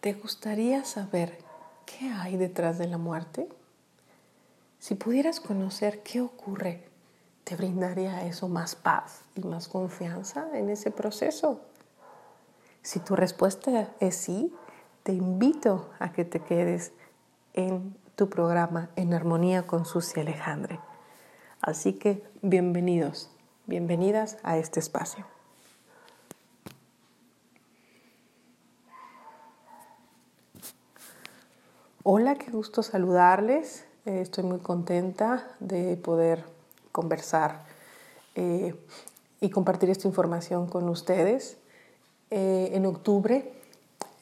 ¿Te gustaría saber qué hay detrás de la muerte? Si pudieras conocer qué ocurre, ¿te brindaría eso más paz y más confianza en ese proceso? Si tu respuesta es sí, te invito a que te quedes en tu programa En Armonía con Susi Alejandre. Así que bienvenidos, bienvenidas a este espacio. Hola, qué gusto saludarles. Eh, estoy muy contenta de poder conversar eh, y compartir esta información con ustedes. Eh, en octubre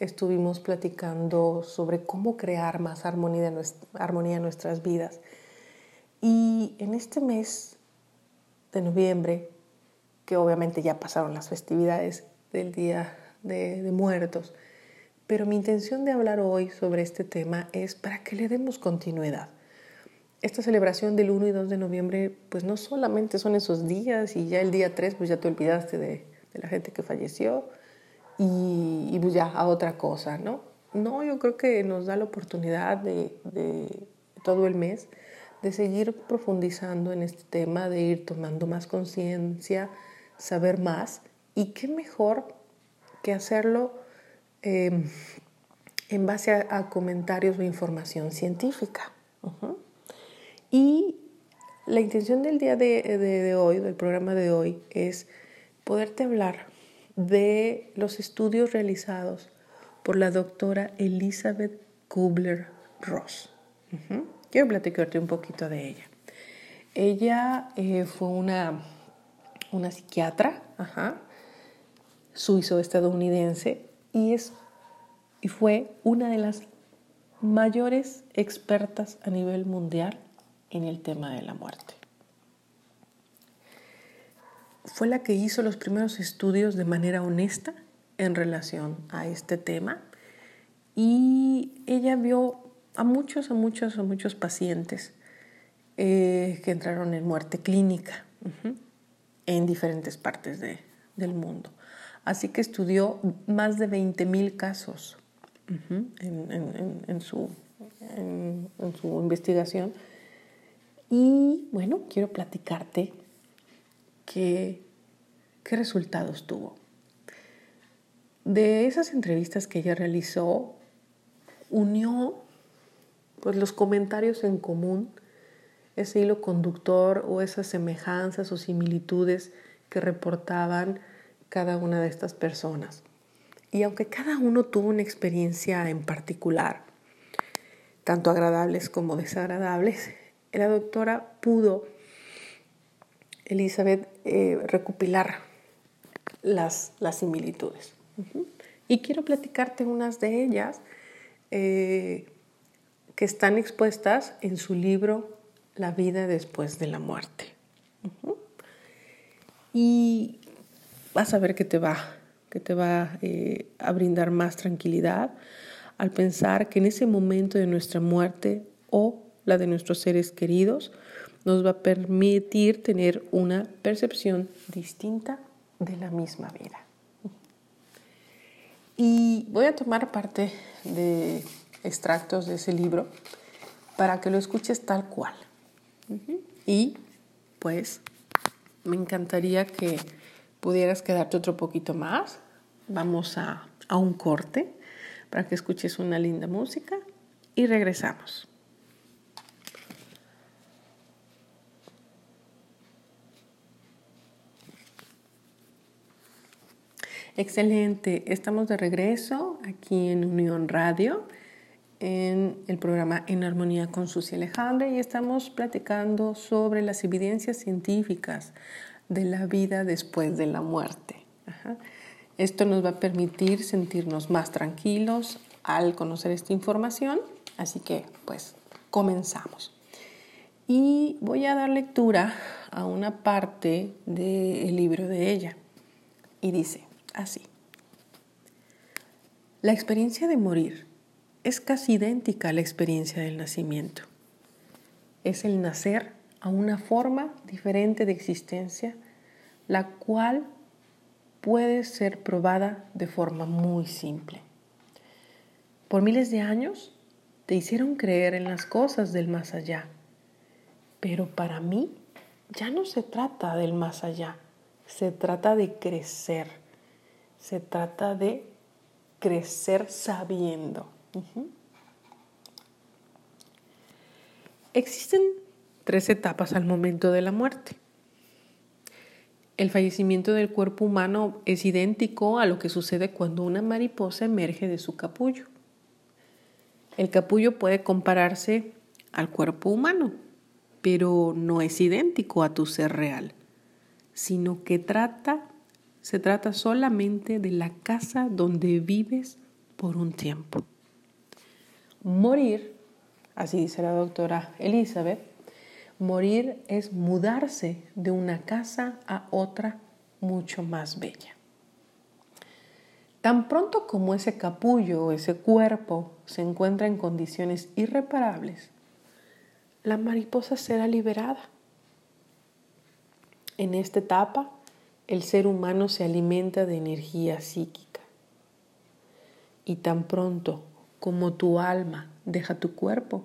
estuvimos platicando sobre cómo crear más armonía, armonía en nuestras vidas. Y en este mes de noviembre, que obviamente ya pasaron las festividades del Día de Muertos, pero mi intención de hablar hoy sobre este tema es para que le demos continuidad. Esta celebración del 1 y 2 de noviembre, pues no solamente son esos días y ya el día 3, pues ya te olvidaste de, la gente que falleció y, pues ya a otra cosa, ¿no? No, yo creo que nos da la oportunidad de todo el mes de seguir profundizando en este tema, de ir tomando más conciencia, saber más y qué mejor que hacerlo Em, en base a, comentarios o información científica. Y la intención del día de, hoy, del programa de hoy, es poderte hablar de los estudios realizados por la doctora Elizabeth Kubler-Ross. Quiero platicarte un poquito de ella. Ella eh, fue una, una psiquiatra suizo-estadounidense y, es, y fue una de las mayores expertas a nivel mundial en el tema de la muerte. Fue la que hizo los primeros estudios de manera honesta en relación a este tema y ella vio a muchos, a muchos, a muchos pacientes eh, que entraron en muerte clínica en diferentes partes del mundo. Así que estudió más de 20.000 casos en, su, investigación. Y bueno, quiero platicarte qué, qué resultados tuvo. De esas entrevistas que ella realizó, unió pues, los comentarios en común, ese hilo conductor o esas semejanzas o similitudes que reportaban cada una de estas personas. Y aunque cada uno tuvo una experiencia en particular, tanto agradables como desagradables, la doctora pudo, Elizabeth, eh, recopilar las, las similitudes. Y quiero platicarte unas de ellas eh, que están expuestas en su libro La vida después de la muerte. Y vas a ver que te va, que te va eh, a brindar más tranquilidad al pensar que en ese momento de nuestra muerte o la de nuestros seres queridos nos va a permitir tener una percepción distinta de la misma vida. Y voy a tomar parte de extractos de ese libro para que lo escuches tal cual. Y pues me encantaría que pudieras quedarte otro poquito más, vamos a, a un corte para que escuches una linda música y regresamos. Excelente, estamos de regreso aquí en Unión Radio en el programa En Armonía con Susi Alejandra y estamos platicando sobre las evidencias científicas de la vida después de la muerte. Esto nos va a permitir sentirnos más tranquilos al conocer esta información, así que pues comenzamos. Y voy a dar lectura a una parte del libro de ella. Y dice así. La experiencia de morir es casi idéntica a la experiencia del nacimiento. Es el nacer a una forma diferente de existencia, la cual puede ser probada de forma muy simple. por miles de años te hicieron creer en las cosas del más allá. Pero para mí ya no se trata del más allá, se trata de crecer, se trata de crecer sabiendo. Existen tres etapas al momento de la muerte. El fallecimiento del cuerpo humano es idéntico a lo que sucede cuando una mariposa emerge de su capullo. El capullo puede compararse al cuerpo humano, pero no es idéntico a tu ser real, sino que trata, se trata solamente de la casa donde vives por un tiempo. Morir, así dice la doctora Elizabeth, morir es mudarse de una casa a otra mucho más bella. Tan pronto como ese capullo o ese cuerpo se encuentra en condiciones irreparables, la mariposa será liberada. En esta etapa, el ser humano se alimenta de energía psíquica. Y tan pronto como tu alma deja tu cuerpo,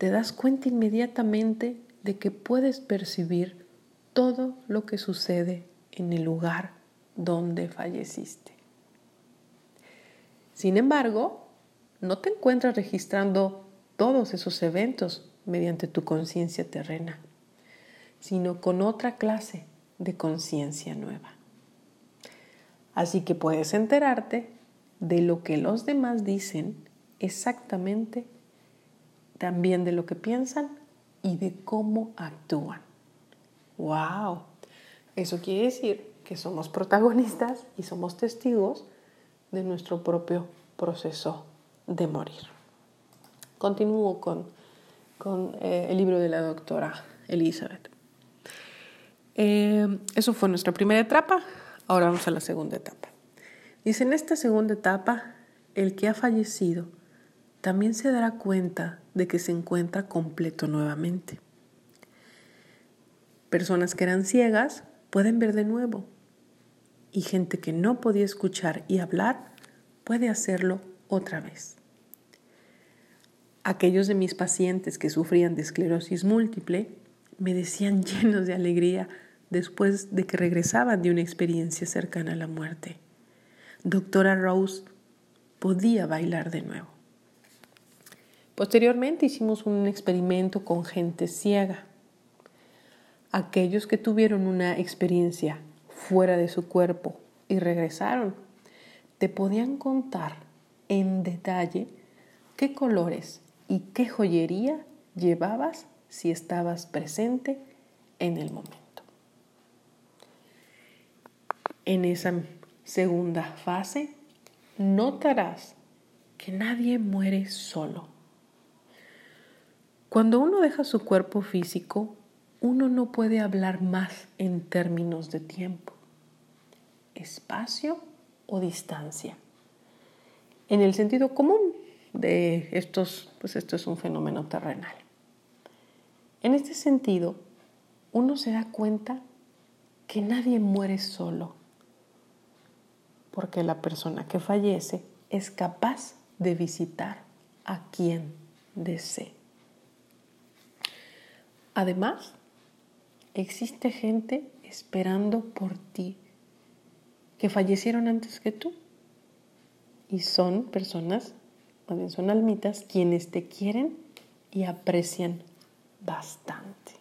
te das cuenta inmediatamente de que puedes percibir todo lo que sucede en el lugar donde falleciste. Sin embargo, no te encuentras registrando todos esos eventos mediante tu conciencia terrena, sino con otra clase de conciencia nueva. Así que puedes enterarte de lo que los demás dicen exactamente, también de lo que piensan y de cómo actúan. ¡Wow! Eso quiere decir que somos protagonistas y somos testigos de nuestro propio proceso de morir. Continúo con, con eh, el libro de la doctora Elizabeth. Eh, eso fue nuestra primera etapa, ahora vamos a la segunda etapa. Dice, en esta segunda etapa, el que ha fallecido también se dará cuenta de que se encuentra completo nuevamente. Personas que eran ciegas pueden ver de nuevo y gente que no podía escuchar y hablar puede hacerlo otra vez. Aquellos de mis pacientes que sufrían de esclerosis múltiple me decían llenos de alegría después de que regresaban de una experiencia cercana a la muerte. Doctora Rose podía bailar de nuevo. Posteriormente hicimos un experimento con gente ciega. Aquellos que tuvieron una experiencia fuera de su cuerpo y regresaron, te podían contar en detalle qué colores y qué joyería llevabas si estabas presente en el momento. En esa segunda fase, notarás que nadie muere solo. Cuando uno deja su cuerpo físico, uno no puede hablar más en términos de tiempo, espacio o distancia. En el sentido común de estos, pues esto es un fenómeno terrenal. En este sentido, uno se da cuenta que nadie muere solo, porque la persona que fallece es capaz de visitar a quien desee. Además, existe gente esperando por ti que fallecieron antes que tú. Y son personas, también son almitas, quienes te quieren y aprecian bastante.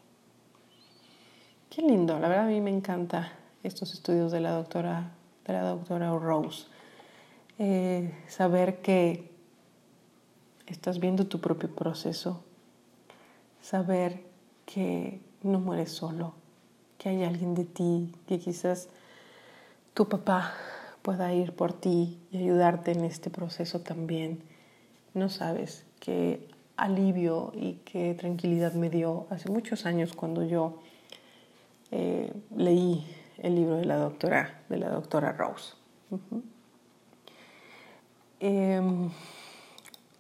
Qué lindo, la verdad a mí me encanta estos estudios de la doctora, de la doctora Rose. Eh, saber que estás viendo tu propio proceso, saber que no mueres solo, que hay alguien de ti, que quizás tu papá pueda ir por ti y ayudarte en este proceso también. No sabes qué alivio y qué tranquilidad me dio hace muchos años cuando yo eh, leí el libro de la doctora, de la doctora Rose. Em,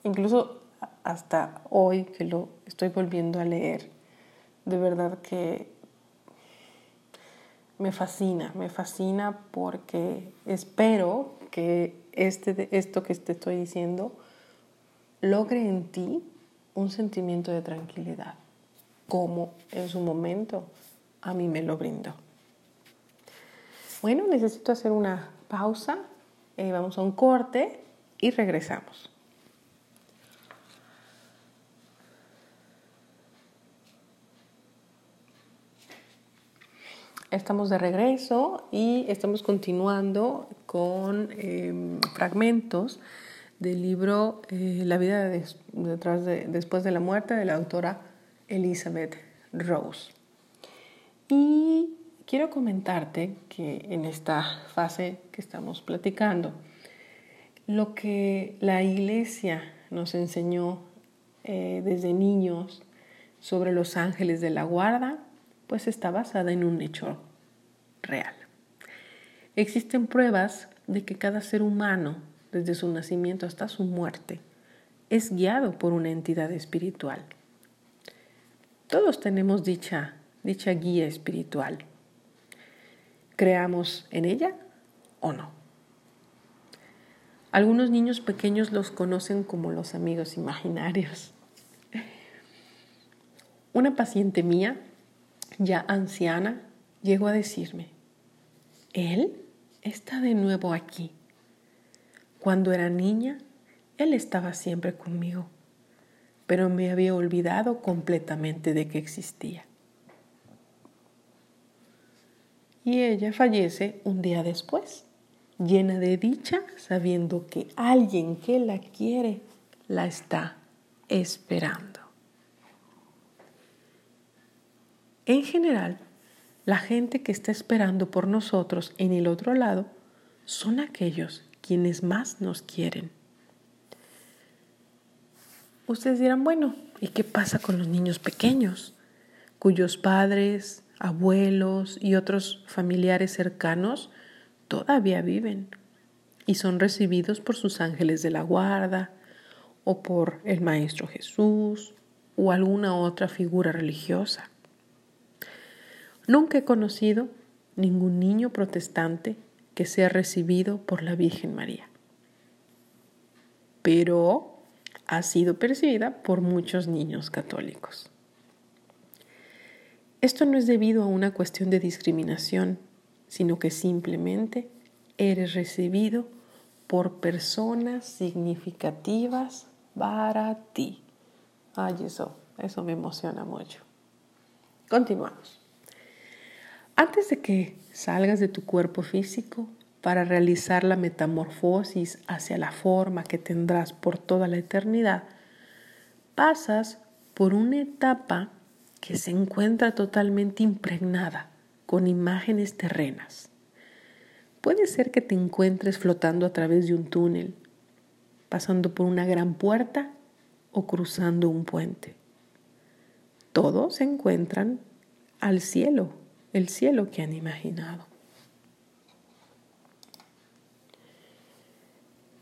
incluso hasta hoy que lo estoy volviendo a leer, de verdad que me fascina, me fascina porque espero que este, esto que te estoy diciendo logre en ti un sentimiento de tranquilidad, como en su momento a mí me lo brindó. Bueno, necesito hacer una pausa, eh, vamos a un corte y regresamos. Estamos de regreso y estamos continuando con em, fragmentos del libro eh, La vida detrás de, después de la muerte de la autora Elizabeth Rose. Y quiero comentarte que en esta fase que estamos platicando, lo que la iglesia nos enseñó eh, desde niños sobre los ángeles de la guarda, pues está basada en un hecho real. Existen pruebas de que cada ser humano, desde su nacimiento hasta su muerte, es guiado por una entidad espiritual. Todos tenemos dicha, dicha guía espiritual. ¿Creamos en ella o no? Algunos niños pequeños los conocen como los amigos imaginarios. Una paciente mía ya anciana, llegó a decirme, Él está de nuevo aquí. Cuando era niña, Él estaba siempre conmigo, pero me había olvidado completamente de que existía. Y ella fallece un día después, llena de dicha, sabiendo que alguien que la quiere la está esperando. En general, la gente que está esperando por nosotros en el otro lado son aquellos quienes más nos quieren. Ustedes dirán, bueno, ¿y qué pasa con los niños pequeños, cuyos padres, abuelos y otros familiares cercanos todavía viven y son recibidos por sus ángeles de la guarda o por el Maestro Jesús o alguna otra figura religiosa? Nunca he conocido ningún niño protestante que sea recibido por la Virgen María, pero ha sido percibida por muchos niños católicos. Esto no es debido a una cuestión de discriminación, sino que simplemente eres recibido por personas significativas para ti. Ay, eso, eso me emociona mucho. Continuamos. Antes de que salgas de tu cuerpo físico para realizar la metamorfosis hacia la forma que tendrás por toda la eternidad, pasas por una etapa que se encuentra totalmente impregnada con imágenes terrenas. Puede ser que te encuentres flotando a través de un túnel, pasando por una gran puerta o cruzando un puente. Todos se encuentran al cielo el cielo que han imaginado.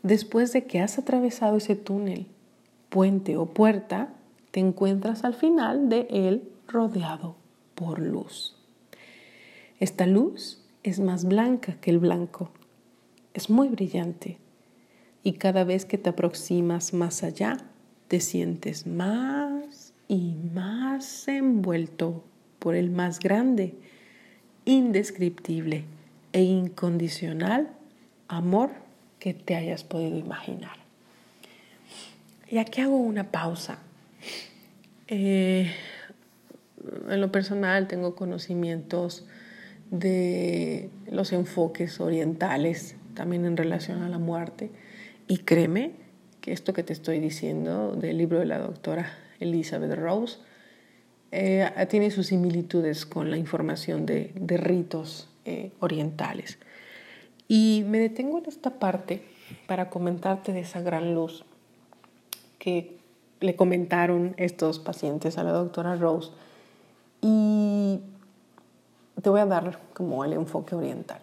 Después de que has atravesado ese túnel, puente o puerta, te encuentras al final de él rodeado por luz. Esta luz es más blanca que el blanco, es muy brillante y cada vez que te aproximas más allá, te sientes más y más envuelto por el más grande indescriptible e incondicional amor que te hayas podido imaginar. Y aquí hago una pausa. Eh, en lo personal tengo conocimientos de los enfoques orientales también en relación a la muerte y créeme que esto que te estoy diciendo del libro de la doctora Elizabeth Rose eh, tiene sus similitudes con la información de, ritos eh, orientales. Y me detengo en esta parte para comentarte de esa gran luz que le comentaron estos pacientes a la doctora Rose. Y te voy a dar como el enfoque oriental.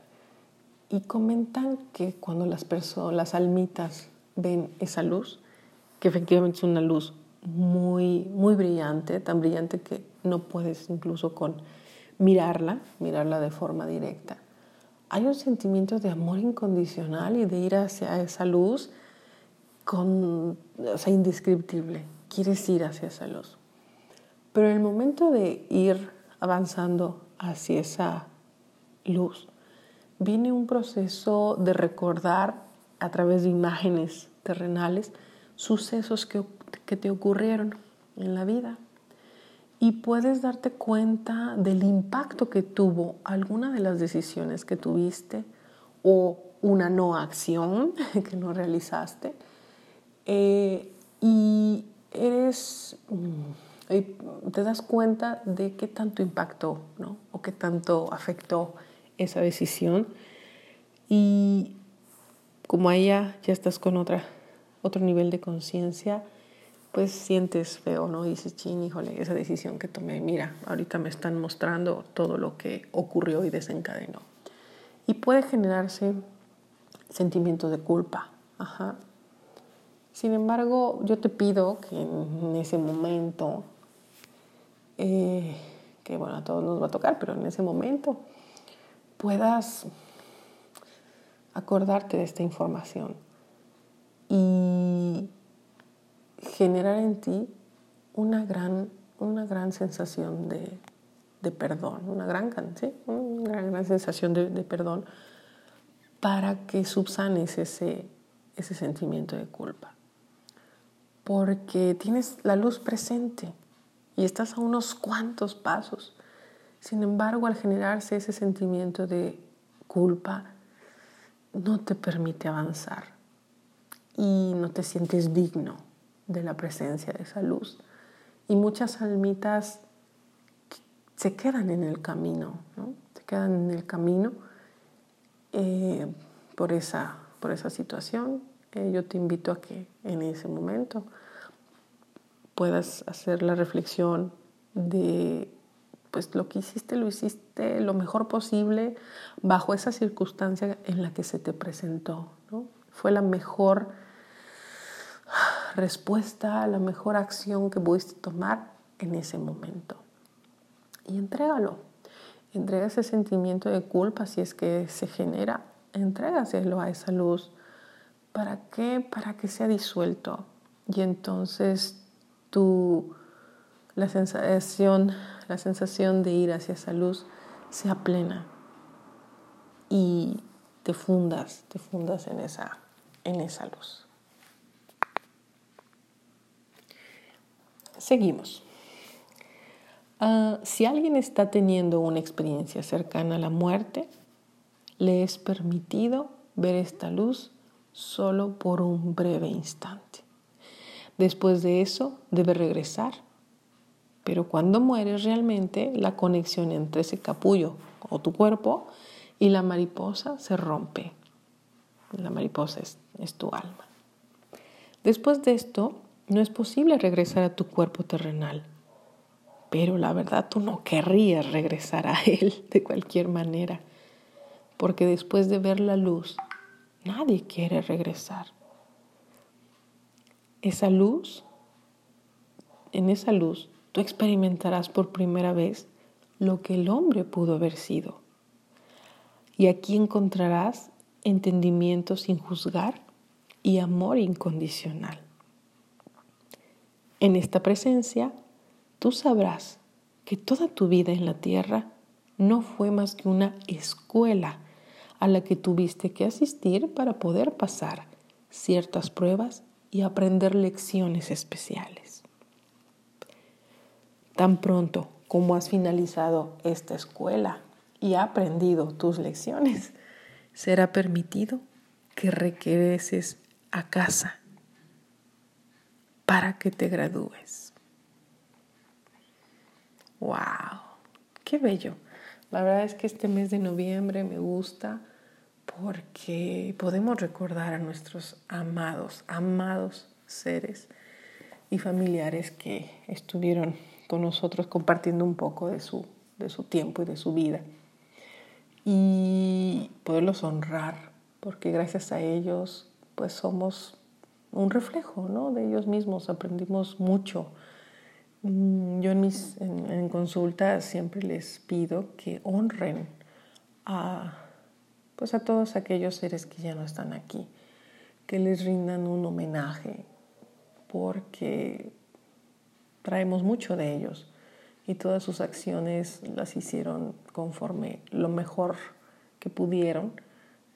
Y comentan que cuando las personas, las almitas ven esa luz, que efectivamente es una luz muy, muy brillante, tan brillante que no puedes incluso con mirarla, mirarla de forma directa. Hay un sentimiento de amor incondicional y de ir hacia esa luz con, o sea, indescriptible. Quieres ir hacia esa luz. Pero el momento de ir avanzando hacia esa luz, viene un proceso de recordar a través de imágenes terrenales sucesos que, que te ocurrieron en la vida. Y puedes darte cuenta del impacto que tuvo alguna de las decisiones que tuviste o una no acción que no realizaste. Eh, y eres, mm, te das cuenta de qué tanto impactó ¿no? o qué tanto afectó esa decisión. Y como ella ya estás con otra, otro nivel de conciencia, pues sientes feo, ¿no? Dices, ching, híjole, esa decisión que tomé, mira, ahorita me están mostrando todo lo que ocurrió y desencadenó. Y puede generarse sentimientos de culpa, ajá. Sin embargo, yo te pido que en ese momento, eh, que bueno, a todos nos va a tocar, pero en ese momento puedas acordarte de esta información y generar en ti una gran, una gran sensación de, perdón, una gran, una gran, sensación de, perdón para que subsanes ese, ese sentimiento de culpa. Porque tienes la luz presente y estás a unos cuantos pasos. Sin embargo, al generarse ese sentimiento de culpa, no te permite avanzar y no te sientes digno de la presencia de esa luz. Y muchas almitas se quedan en el camino, ¿no? se quedan en el camino eh, por, esa, por esa situación. Eh, yo te invito a que en ese momento puedas hacer la reflexión de pues lo que hiciste lo hiciste lo mejor posible bajo esa circunstancia en la que se te presentó. ¿no? Fue la mejor respuesta, la mejor acción que pudiste tomar en ese momento. Y entrégalo. Entrega ese sentimiento de culpa si es que se genera. Entrégaselo a esa luz. ¿Para qué? Para que sea disuelto. Y entonces tú, la sensación, la sensación de ir hacia esa luz sea plena. Y te fundas, te fundas en esa, en esa luz. Seguimos. Ah, si alguien está teniendo una experiencia cercana a la muerte, le es permitido ver esta luz solo por un breve instante. Después de eso, debe regresar. Pero cuando mueres realmente, la conexión entre ese capullo o tu cuerpo y la mariposa se rompe. La mariposa es tu alma. Después de esto, no es posible regresar a tu cuerpo terrenal. Pero la verdad tú no querrías regresar a él de cualquier manera, porque después de ver la luz, nadie quiere regresar. Esa luz, en esa luz, tú experimentarás por primera vez lo que el hombre pudo haber sido. Y aquí encontrarás entendimiento sin juzgar y amor incondicional. En esta presencia, tú sabrás que toda tu vida en la tierra no fue más que una escuela a la que tuviste que asistir para poder pasar ciertas pruebas y aprender lecciones especiales. Tan pronto como has finalizado esta escuela y aprendido tus lecciones, será permitido que regreses a casa para que te gradúes. ¡Wow! ¡Qué bello! La verdad es que este mes de noviembre me gusta porque podemos recordar a nuestros amados, amados seres y familiares que estuvieron con nosotros compartiendo un poco de su, de su tiempo y de su vida. Y poderlos honrar, porque gracias a ellos pues somos un reflejo ¿no? de ellos mismos, aprendimos mucho. Mm, yo en, mis, en, consultas siempre les pido que honren a, pues a todos aquellos seres que ya no están aquí, que les rindan un homenaje, porque traemos mucho de ellos y todas sus acciones las hicieron conforme lo mejor que pudieron,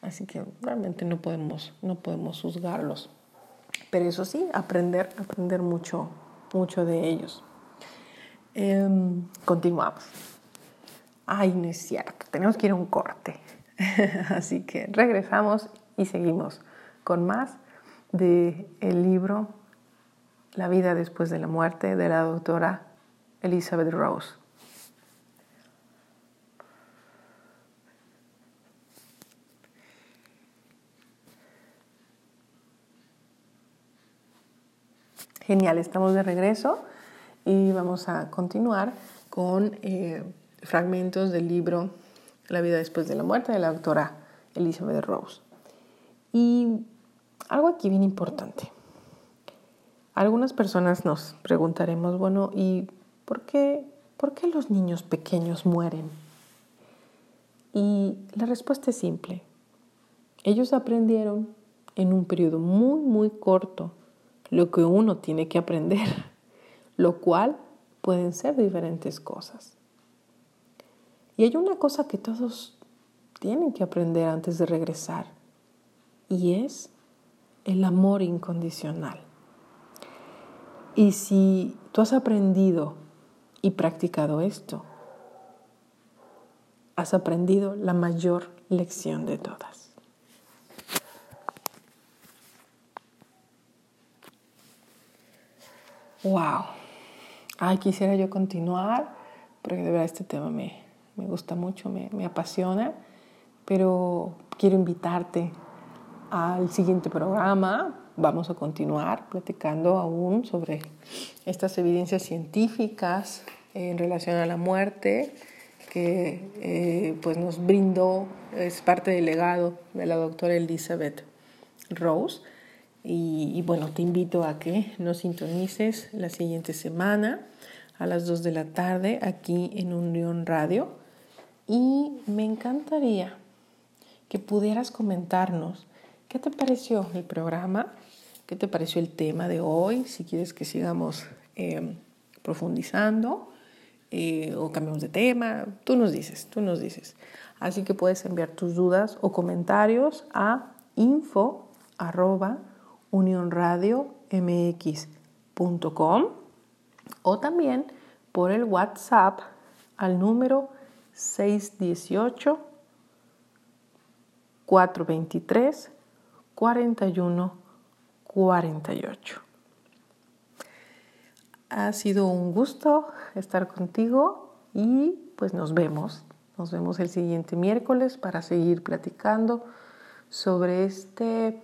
así que realmente no podemos, no podemos juzgarlos. Pero eso sí, aprender, aprender mucho, mucho de ellos. Em, continuamos. Ay, no es cierto, tenemos que ir a un corte. Así que regresamos y seguimos con más de el libro La vida después de la muerte de la doctora Elizabeth Rose. Genial, estamos de regreso y vamos a continuar con eh, fragmentos del libro La vida después de la muerte de la doctora Elizabeth Rose. Y algo aquí bien importante. Algunas personas nos preguntaremos, bueno, ¿y por qué, por qué los niños pequeños mueren? Y la respuesta es simple. Ellos aprendieron en un periodo muy, muy corto lo que uno tiene que aprender, lo cual pueden ser diferentes cosas. Y hay una cosa que todos tienen que aprender antes de regresar, y es el amor incondicional. Y si tú has aprendido y practicado esto, has aprendido la mayor lección de todas. Wow. Ay, quisiera yo continuar, porque de verdad este tema me, gusta mucho, me, me apasiona, pero quiero invitarte al siguiente programa. Vamos a continuar platicando aún sobre estas evidencias científicas en relación a la muerte que eh, pues nos brindó, es parte del legado de la doctora Elizabeth Rose. Y, bueno, te invito a que nos sintonices la siguiente semana a las 2 de la tarde aquí en Unión Radio. Y me encantaría que pudieras comentarnos qué te pareció el programa, qué te pareció el tema de hoy, si quieres que sigamos em, profundizando eh, o cambiamos de tema, tú nos dices, tú nos dices. Así que puedes enviar tus dudas o comentarios a info unionradiomx.com o también por el WhatsApp al número 618 423 41 48. Ha sido un gusto estar contigo y pues nos vemos. Nos vemos el siguiente miércoles para seguir platicando sobre este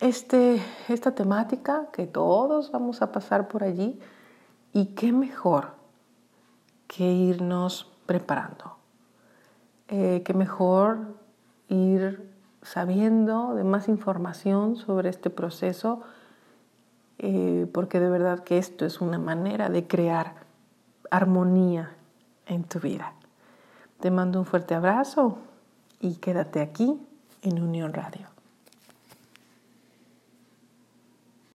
este, esta temática que todos vamos a pasar por allí y qué mejor que irnos preparando, eh, qué mejor ir sabiendo de más información sobre este proceso, eh, porque de verdad que esto es una manera de crear armonía en tu vida. Te mando un fuerte abrazo y quédate aquí en Unión Radio.